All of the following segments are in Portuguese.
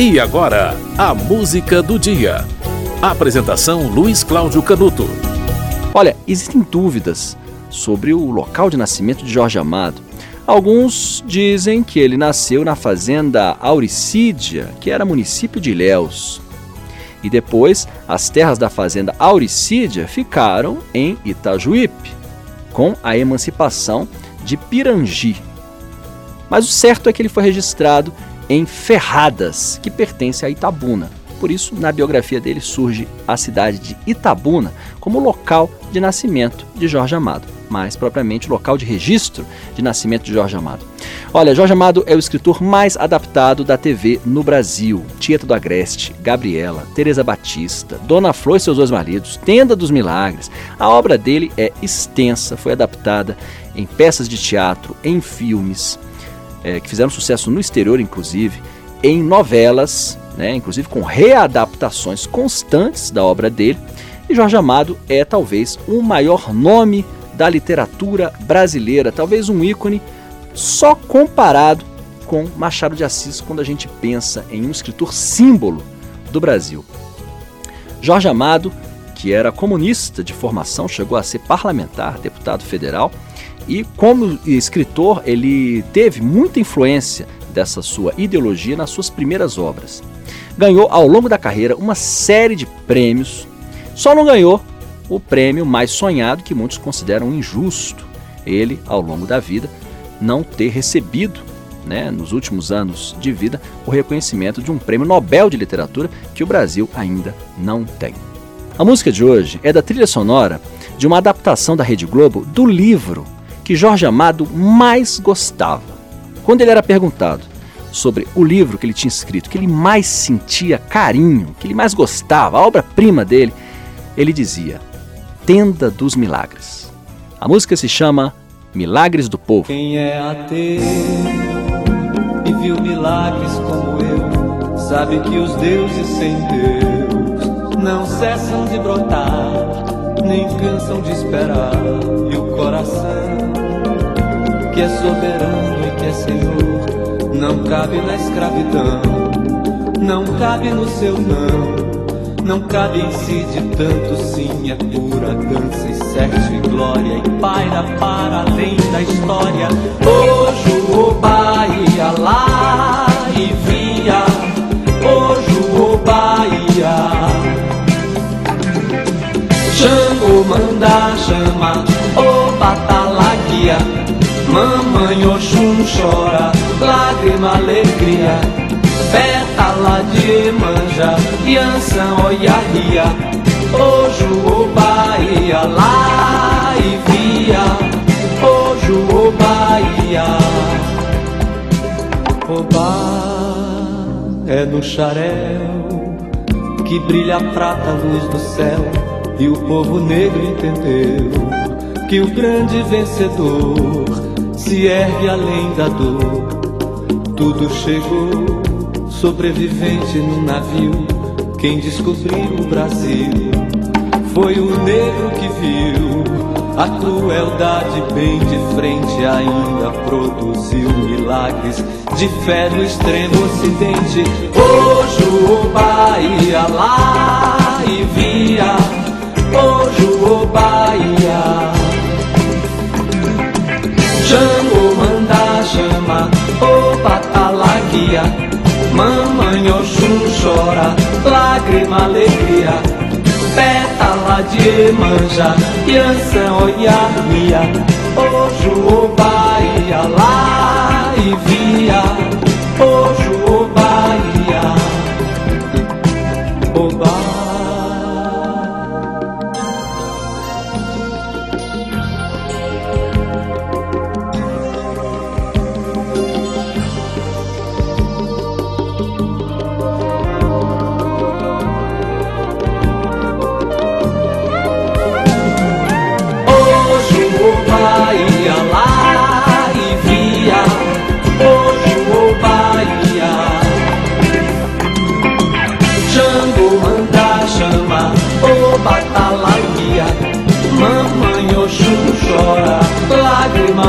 E agora, a música do dia. Apresentação Luiz Cláudio Canuto. Olha, existem dúvidas sobre o local de nascimento de Jorge Amado. Alguns dizem que ele nasceu na fazenda Auricídia, que era município de Ilhéus. E depois, as terras da fazenda Auricídia ficaram em Itajuípe, com a emancipação de Pirangi. Mas o certo é que ele foi registrado em Ferradas, que pertence a Itabuna. Por isso, na biografia dele surge a cidade de Itabuna como local de nascimento de Jorge Amado, mais propriamente local de registro de nascimento de Jorge Amado. Olha, Jorge Amado é o escritor mais adaptado da TV no Brasil. Tieta do Agreste, Gabriela, Teresa Batista, Dona Flor e seus dois maridos, Tenda dos Milagres. A obra dele é extensa, foi adaptada em peças de teatro, em filmes, é, que fizeram sucesso no exterior, inclusive, em novelas, né, inclusive com readaptações constantes da obra dele. E Jorge Amado é talvez o maior nome da literatura brasileira, talvez um ícone só comparado com Machado de Assis quando a gente pensa em um escritor símbolo do Brasil. Jorge Amado, que era comunista de formação, chegou a ser parlamentar, deputado federal e como escritor, ele teve muita influência dessa sua ideologia nas suas primeiras obras. Ganhou ao longo da carreira uma série de prêmios, só não ganhou o prêmio mais sonhado que muitos consideram injusto. Ele, ao longo da vida, não ter recebido, né, nos últimos anos de vida, o reconhecimento de um prêmio Nobel de Literatura que o Brasil ainda não tem. A música de hoje é da trilha sonora de uma adaptação da Rede Globo do livro que Jorge Amado mais gostava. Quando ele era perguntado sobre o livro que ele tinha escrito, que ele mais sentia carinho, que ele mais gostava, a obra-prima dele, ele dizia: Tenda dos Milagres. A música se chama Milagres do Povo. Quem é ateu e viu milagres como eu, sabe que os deuses sem Deus não cessam de brotar, nem cansam de esperar, e o coração que é soberano e que é Senhor, não cabe na escravidão, não cabe no seu não, não cabe em si de tanto sim, é pura dança e sexo e glória, e paira para além da história. Hoje o Bahia lá e Oxum chora, lágrima, alegria. Pétala de manja, Yansan ria Ojo o Bahia, lá e via. Ojo o Bahia. Obá é no xaréu Que brilha a prata, a luz do céu E o povo negro entendeu que o grande vencedor se ergue além da dor. Tudo chegou, sobrevivente no navio. Quem descobriu o Brasil foi o negro que viu a crueldade bem de frente. Ainda produziu milagres de fé no extremo ocidente. Hoje o Bahia lá e via. Hoje o Bahia patalaguia Mamãe Oxum chora, lágrima, alegria. Pétala de manja, Yansan olharia Hoje o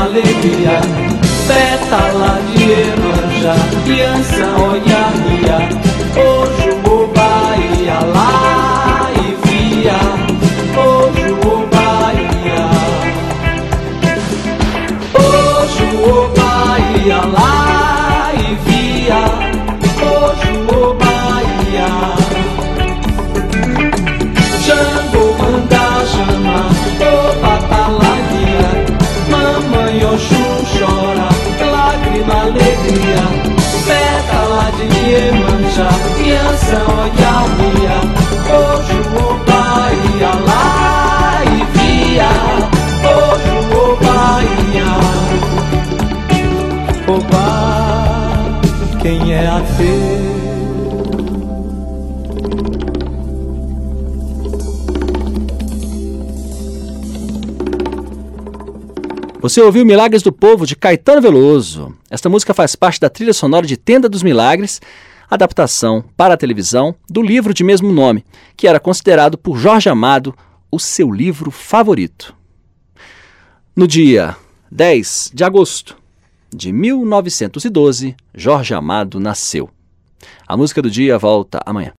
com alegria. Pétala de Iemanjá, criança olha ria. Hoje o Bahia lá e via. Hoje o Bahia. Hoje o Bahia lá e via. Hoje o Bahia. Chama alegria. Pétala de Iemanjá Criança, olha, via Hoje o bahia lá e via. Hoje o bahia. O Opa, quem é a ateu Você ouviu Milagres do Povo de Caetano Veloso. Esta música faz parte da trilha sonora de Tenda dos Milagres, adaptação para a televisão do livro de mesmo nome, que era considerado por Jorge Amado o seu livro favorito. No dia 10 de agosto de 1912, Jorge Amado nasceu. A música do dia volta amanhã.